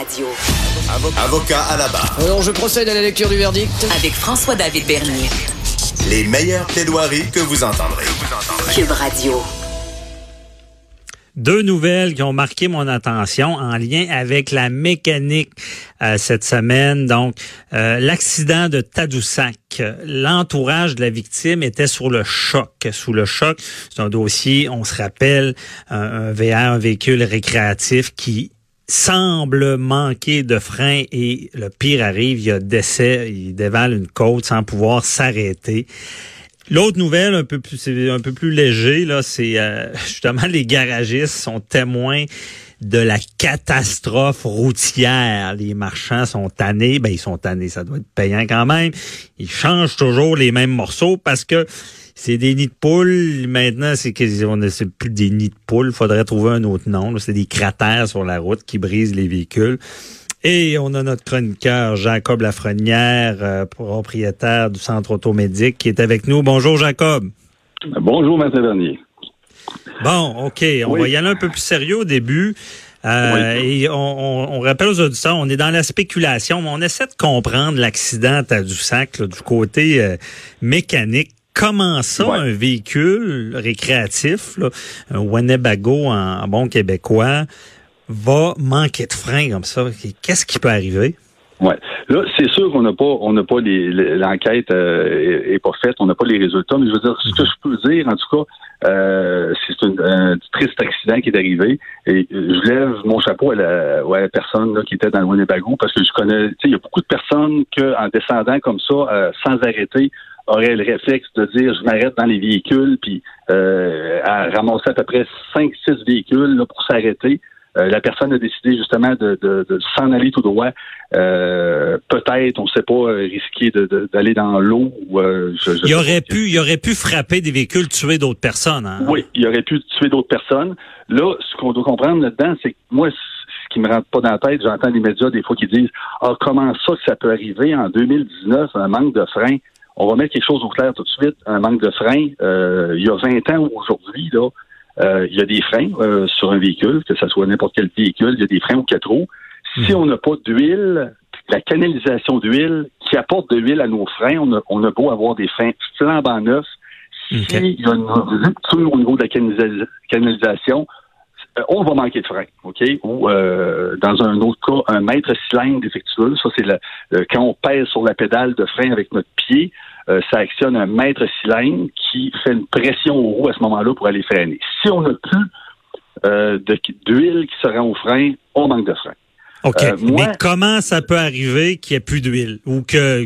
Radio. Avocat à la barre. Alors, je procède à la lecture du verdict. Avec François-David Bernier. Les meilleures plaidoiries que vous entendrez. Cube Radio. Deux nouvelles qui ont marqué mon attention en lien avec la mécanique euh, cette semaine. Donc, euh, l'accident de Tadoussac. L'entourage de la victime était sur le choc. Sous le choc, c'est un dossier, on se rappelle, un, un VR, un véhicule récréatif qui semble manquer de frein et le pire arrive, il y a décès, il dévale une côte sans pouvoir s'arrêter. L'autre nouvelle, un peu plus, un peu plus léger, là, c'est euh, justement les garagistes sont témoins de la catastrophe routière. Les marchands sont tannés, ben ils sont tannés, ça doit être payant quand même. Ils changent toujours les mêmes morceaux parce que c'est des nids de poules. Maintenant, c'est c'est plus des nids de poules. Faudrait trouver un autre nom. C'est des cratères sur la route qui brisent les véhicules. Et on a notre chroniqueur Jacob Lafrenière, euh, propriétaire du centre automédique, qui est avec nous. Bonjour Jacob. Bonjour, M. Bernier. Bon, OK. On Oui. va y aller un peu plus sérieux au début. Euh, Et on, on- on rappelle aux auditeurs, on est dans la spéculation, mais on essaie de comprendre l'accident à Tadoussac là, du côté euh, mécanique. Comment ça, Ouais. un véhicule récréatif, là, un Winnebago en, en bon québécois, va manquer de frein comme ça? Qu'est-ce qui peut arriver? Ouais. Là, c'est sûr qu'on n'a pas, on n'a pas l'enquête euh, est, est pas faite, on n'a pas les résultats, mais je veux dire, ce que je peux dire, en tout cas, euh, c'est un, un triste accident qui est arrivé. Et euh, je lève mon chapeau à la, ouais, à la personne là, qui était dans le Winnebago parce que je connais, tu sais, il y a beaucoup de personnes que, en descendant comme ça, euh, sans arrêter, auraient le réflexe de dire je m'arrête dans les véhicules, puis euh, à ramasser à peu près 5-6 véhicules là, pour s'arrêter. Euh, la personne a décidé justement de, de, de s'en aller tout droit. Euh, peut-être, on ne sait pas, euh, risquer de- de- d'aller dans l'eau. ou euh, je- je Il sais aurait pu, il aurait pu frapper des véhicules, tuer d'autres personnes. Hein? Oui, il aurait pu tuer d'autres personnes. Là, ce qu'on doit comprendre là-dedans, c'est que moi, ce qui me rentre pas dans la tête, j'entends les médias des fois qui disent Ah, comment ça que ça peut arriver en 2019, un manque de frein? On va mettre quelque chose au clair tout de suite, un manque de frein. Euh, il y a 20 ans aujourd'hui, là, euh, il y a des freins euh, sur un véhicule, que ce soit n'importe quel véhicule, il y a des freins aux quatre roues. Si Mhm. on n'a pas d'huile, la canalisation d'huile qui apporte de l'huile à nos freins, on a, on a beau avoir des freins flambant neufs. S'il Ok. y a une rupture au niveau de la canalisa- canalisation, on va manquer de frein, OK? Ou euh, dans un autre cas, un mètre cylindre défectueux. Ça, c'est le, le- quand on pèse sur la pédale de frein avec notre pied, euh, ça actionne un mètre cylindre qui fait une pression aux roues à ce moment-là pour aller freiner. Si on n'a plus euh, d'huile qui se rend au frein, on manque de frein. OK. Euh, moi- Mais comment ça peut arriver qu'il n'y ait plus d'huile ou que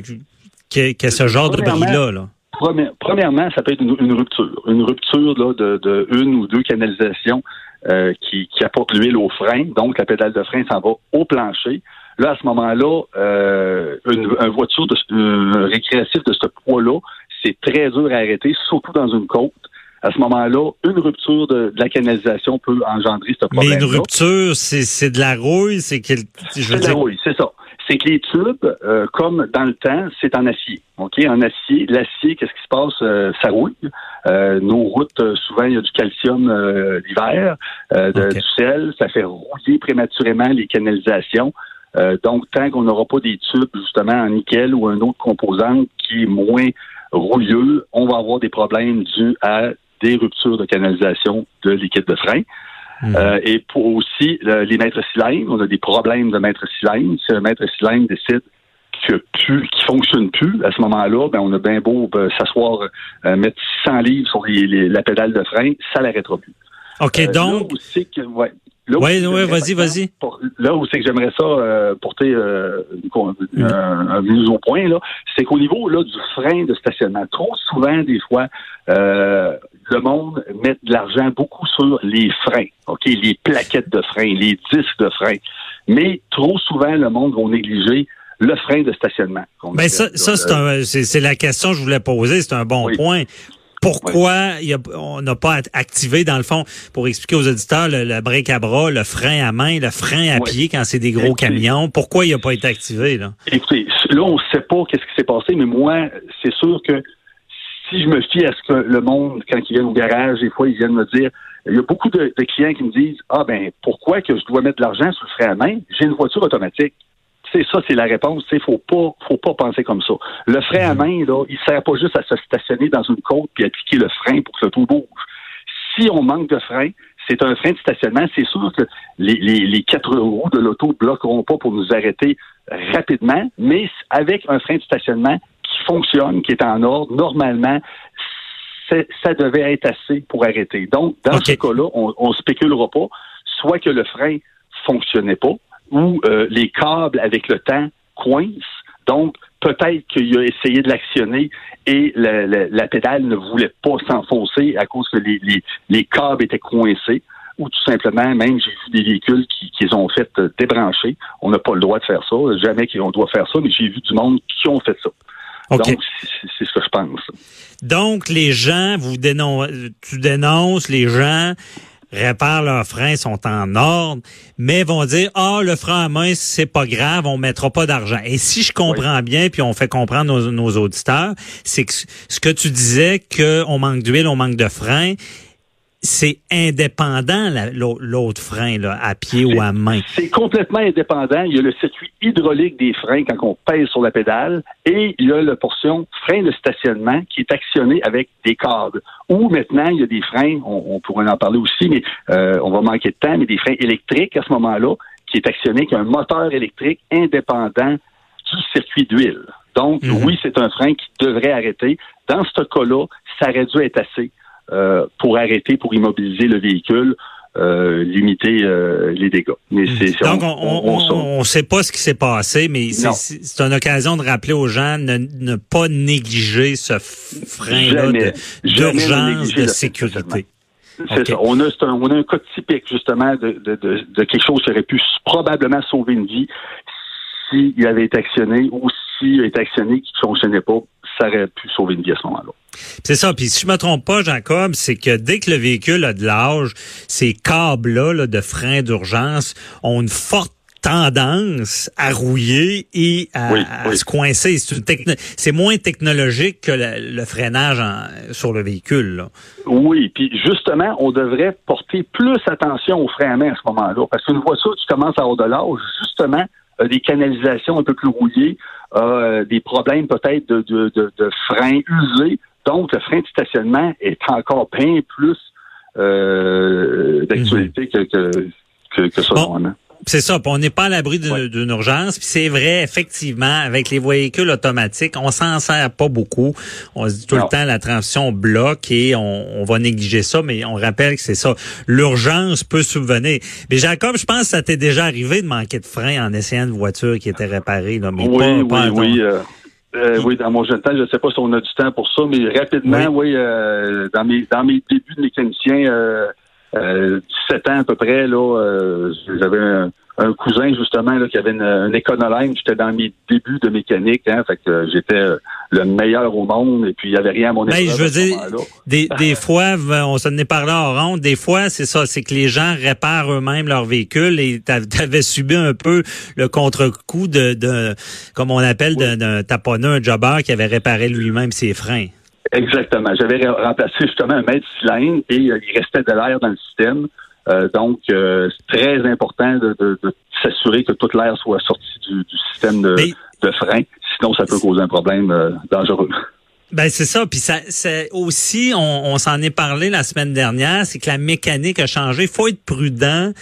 qu'il y ait- qu'il y ait ce genre de bris-là? Là? Première- Premièrement, ça peut être une, une rupture. Une rupture là, de, de une ou deux canalisations euh, qui, qui apportent l'huile au frein. Donc, la pédale de frein s'en va au plancher. Là, à ce moment-là, euh, une, une voiture de, un récréatif de ce poids-là, c'est très dur à arrêter, surtout dans une côte. À ce moment-là, une rupture de, de la canalisation peut engendrer ce Mais problème. une rupture, c'est de la rouille, c'est veux C'est de la rouille, c'est ça. C'est que les tubes, euh, comme dans le temps, c'est en acier. OK? En acier, l'acier, qu'est-ce qui se passe? Euh, ça rouille. Euh, nos routes, euh, souvent, il y a du calcium euh, l'hiver, euh, du sel. Ça fait rouiller prématurément les canalisations. Euh, donc, tant qu'on n'aura pas des tubes, justement, en nickel ou un autre composant qui est moins rouilleux, on va avoir des problèmes dus à des ruptures de canalisation de liquide de frein. Mhm. Euh, et pour aussi le- les maîtres cylindres, on a des problèmes de maître cylindre. Si un maître cylindre décide que plus, qui fonctionne plus, à ce moment-là, ben on a bien beau ben, s'asseoir, euh, mettre 600 livres sur les- les- la pédale de frein, ça l'arrêtera plus. OK, Euh, donc, là où c'est que, ouais, ouais, j'aimerais, vas-y, vas-y. là où c'est que j'aimerais ça euh, porter euh, une mise au point, là, c'est qu'au niveau là, du frein de stationnement, trop souvent, des fois, euh, le monde met de l'argent beaucoup sur les freins, OK, les plaquettes de frein, les disques de frein. Mais trop souvent, le monde va négliger le frein de stationnement. Ben ça, ça c'est la question que je voulais poser. C'est un bon Oui. point. Pourquoi il y a- on n'a pas activé, dans le fond, pour expliquer aux auditeurs, le, le break à bras, le frein à main, le frein à Oui. pied quand c'est des gros Écoutez. camions? Pourquoi il n'a pas été activé? Là? Écoutez, là, on ne sait pas qu'est-ce qui s'est passé, mais moi, c'est sûr que si je me fie à ce que le monde, quand ils viennent au garage, des fois, ils viennent me dire, il y a beaucoup de, de clients qui me disent, ah ben, pourquoi que je dois mettre de l'argent sur le frein à main? J'ai une voiture automatique. C'est ça, c'est la réponse. Il faut pas, faut pas penser comme ça. Le frein à main, là, il sert pas juste à se stationner dans une côte puis appliquer le frein pour que l'auto bouge. Si on manque de frein, c'est un frein de stationnement. C'est sûr que les, les, les quatre roues de l'auto ne bloqueront pas pour nous arrêter rapidement, mais avec un frein de stationnement qui fonctionne, qui est en ordre, normalement, ça devait être assez pour arrêter. Donc, dans ce cas-là, on ne spéculera pas, soit que le frein fonctionnait pas, ou euh, les câbles avec le temps coincent. Donc, peut-être qu'il a essayé de l'actionner et la, la- la pédale ne voulait pas s'enfoncer à cause que les, les, les câbles étaient coincés. Ou tout simplement, même j'ai vu des véhicules qui, qui les ont fait euh, débrancher. On n'a pas le droit de faire ça. Jamais qu'on doit faire ça, mais j'ai vu du monde qui ont fait ça. OK. Donc, c'est c'est ce que je pense. Donc, les gens, vous dénon tu dénonces, les gens réparent leurs freins, sont en ordre, mais vont dire, ah, le frein à main, c'est pas grave, on mettra pas d'argent. Et si je comprends bien, puis on fait comprendre nos, nos auditeurs, c'est que ce que tu disais, qu'on manque d'huile, on manque de frein, c'est indépendant, la- l'au- l'autre frein, là, à pied ou à main. C'est complètement indépendant. Il y a le circuit hydraulique des freins quand on pèse sur la pédale et il y a la portion frein de stationnement qui est actionné avec des câbles. Ou maintenant, il y a des freins, on, on pourrait en parler aussi, mais euh, on va manquer de temps, mais des freins électriques à ce moment-là qui est actionné avec un moteur électrique indépendant du circuit d'huile. Donc, Mhm. oui, c'est un frein qui devrait arrêter. Dans ce cas-là, ça aurait dû être assez pour arrêter, pour immobiliser le véhicule, euh, limiter euh, les dégâts. Mais c'est c'est- Donc, on on sait pas ce qui s'est passé, mais c'est- une occasion de rappeler aux gens ne, ne pas négliger ce frein-là de- ne d'urgence de le sécurité. C'est ça. On a, c'est un, on a un cas typique, justement, de, de, de, de quelque chose qui aurait pu probablement sauver une vie s'il avait été actionné ou s'il a été actionné qui ne fonctionnait pas, ça aurait pu sauver une vie à ce moment-là. C'est ça. Puis si je me trompe pas, Jacob, c'est que dès que le véhicule a de l'âge, ces câbles-là là, de frein d'urgence ont une forte tendance à rouiller et à, Oui, à oui. se coincer. C'est une techno- c'est moins technologique que le, le freinage en- sur le véhicule. Là. Oui, puis justement, on devrait porter plus attention aux freins à main à ce moment-là, parce qu'une voiture qui commence à avoir de l'âge, justement, a des canalisations un peu plus rouillées, a euh, des problèmes peut-être de, de, de, de freins usés, donc le frein de stationnement est encore bien plus euh, d'actualité que, que, que, que ça, Bon. normalement. C'est ça, puis on n'est pas à l'abri d'une Ouais. urgence. Puis c'est vrai, effectivement, avec les véhicules automatiques, on s'en sert pas beaucoup. On se dit tout Non. le temps la transition bloque et on, on va négliger ça, mais on rappelle que c'est ça. L'urgence peut subvenir. Mais Jacob, je pense que ça t'est déjà arrivé de manquer de frein en essayant une voiture qui était réparée, là, mais oui, pas, oui, pas oui. euh, euh, oui, dans mon jeune temps, je ne sais pas si on a du temps pour ça, mais rapidement, oui, euh, dans mes dans mes débuts de mécanicien, euh, euh, 17 ans à peu près, là, euh, j'avais un, un cousin justement là, qui avait une, une Econoline. J'étais dans mes débuts de mécanique, hein, fait que euh, j'étais euh, le meilleur au monde et puis il n'y avait rien à mon Ben, je veux dire, des, des fois, on s'en est parlé en ronde, des fois, c'est ça, c'est que les gens réparent eux-mêmes leur véhicule et tu avais subi un peu le contre-coup de, de, comme on appelle, d'un- d'un taponneur, un jobber qui avait réparé lui-même ses freins. Exactement. J'avais re- remplacé justement un mètre cylindre et euh, il restait de l'air dans le système. Euh, donc, euh, c'est très important de, de- de s'assurer que toute l'air soit sorti du, du système de, Mais- de frein. Sinon, ça peut causer un problème euh, dangereux. Ben c'est ça, puis ça, c'est aussi, on, on s'en est parlé la semaine dernière, c'est que la mécanique a changé. Il faut être prudent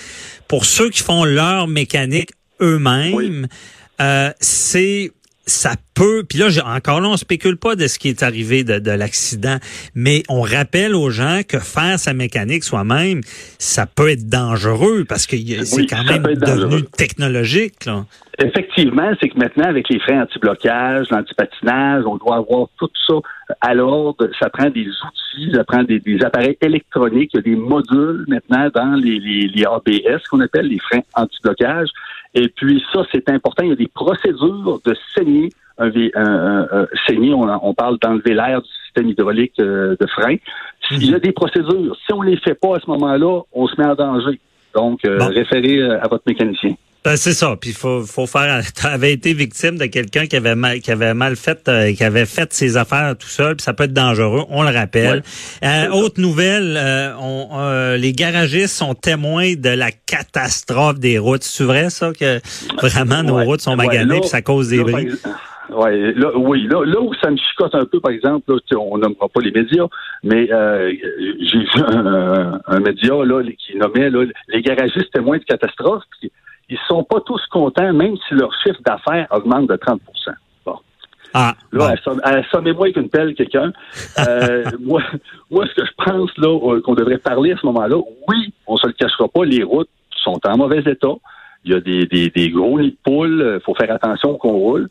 pour ceux qui font leur mécanique eux-mêmes. Oui. Euh, c'est ça peut, puis là, encore là, on spécule pas de ce qui est arrivé de, de l'accident, mais on rappelle aux gens que faire sa mécanique soi-même, ça peut être dangereux parce que c'est quand même devenu technologique. Là. Effectivement, c'est que maintenant, avec les freins anti-blocage, l'antipatinage, on doit avoir tout ça à l'ordre. Ça prend des outils, ça prend des, appareils électroniques. Il y a des modules maintenant dans les, les, les ABS qu'on appelle les freins anti-blocage. Et puis ça, c'est important. Il y a des procédures de saigner un, un, saigner, on, parle d'enlever l'air du système hydraulique euh, de frein. Il y a des procédures. Si on les fait pas à ce moment-là, on se met en danger. Donc, euh, référez euh, à votre mécanicien. Ben, c'est ça. Puis faut faut faire. Tu avais été victime de quelqu'un qui avait mal qui avait mal fait euh, qui avait fait ses affaires tout seul. Puis ça peut être dangereux. On le rappelle. Euh, autre nouvelle. Euh, on, les garagistes sont témoins de la catastrophe des routes. C'est vrai ça que vraiment nos routes sont maganées puis ça cause des bris. Ouais, là, oui, là, là où ça me chicote un peu, par exemple, là, on nommera pas les médias, mais j'ai vu un, un, média là, qui nommait là, les garagistes témoins de catastrophe ils sont pas tous contents, même si leur chiffre d'affaires augmente de 30 Bon. Ah, là, assommez-moi avec une pelle quelqu'un. Euh, moi, moi, ce que je pense là euh, qu'on devrait parler à ce moment-là, oui, on se le cachera pas, les routes sont en mauvais état. Il y a des, des, des gros nids de poules. Il euh, faut faire attention qu'on roule.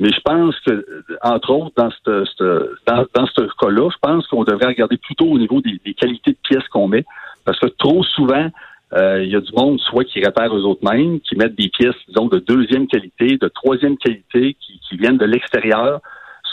Mais je pense que, entre autres, dans ce dans, dans cas-là, je pense qu'on devrait regarder plutôt au niveau des, des qualités de pièces qu'on met. Parce que trop souvent, euh, il y a du monde soit qui répare eux autres mêmes, qui mettent des pièces, disons, de deuxième qualité, de troisième qualité, qui, qui viennent de l'extérieur.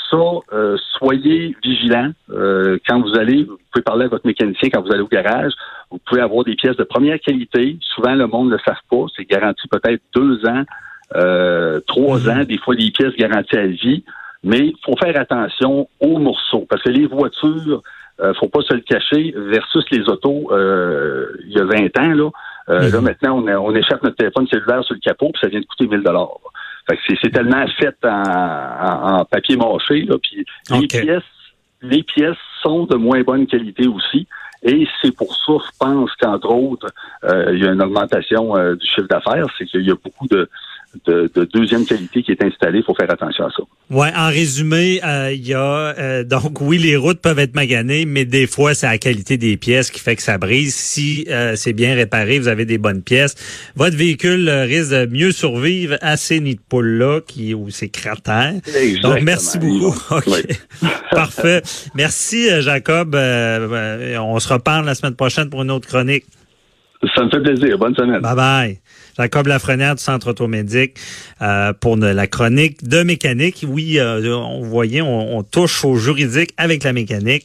Ça, euh, soyez vigilants. Euh, quand vous allez, vous pouvez parler à votre mécanicien quand vous allez au garage. Vous pouvez avoir des pièces de première qualité. Souvent, le monde ne le savent pas. C'est garanti peut-être deux ans, trois mhm. ans, des fois des pièces garanties à vie. Mais il faut faire attention aux morceaux parce que les voitures, euh, faut pas se le cacher, versus les autos euh, il y a 20 ans, là. Euh, là, mhm. maintenant, on, on, échappe notre téléphone cellulaire sur le capot, puis ça vient de coûter 1000 dollars. Fait que c'est tellement fait en, en, papier mâché, là, puis les pièces, les pièces sont de moins bonne qualité aussi. Et c'est pour ça, je pense qu'entre autres, euh, il y a une augmentation du chiffre d'affaires, c'est qu'il y a beaucoup de, de, deuxième qualité qui est installé. Il faut faire attention à ça. Ouais, en résumé, euh, il y a euh, donc oui, les routes peuvent être maganées, mais des fois c'est la qualité des pièces qui fait que ça brise. Si euh, c'est bien réparé, vous avez des bonnes pièces, votre véhicule risque de mieux survivre à ces nids de poules là qui ou ces cratères. Donc merci beaucoup. Parfait. Merci Jacob. on se reparle la semaine prochaine pour une autre chronique. Ça me fait plaisir. Bonne semaine. Bye bye. Jacob Lafrenière du Centre automédique euh, pour la chronique de mécanique. Oui, euh, on voyait, on, on touche au juridique avec la mécanique.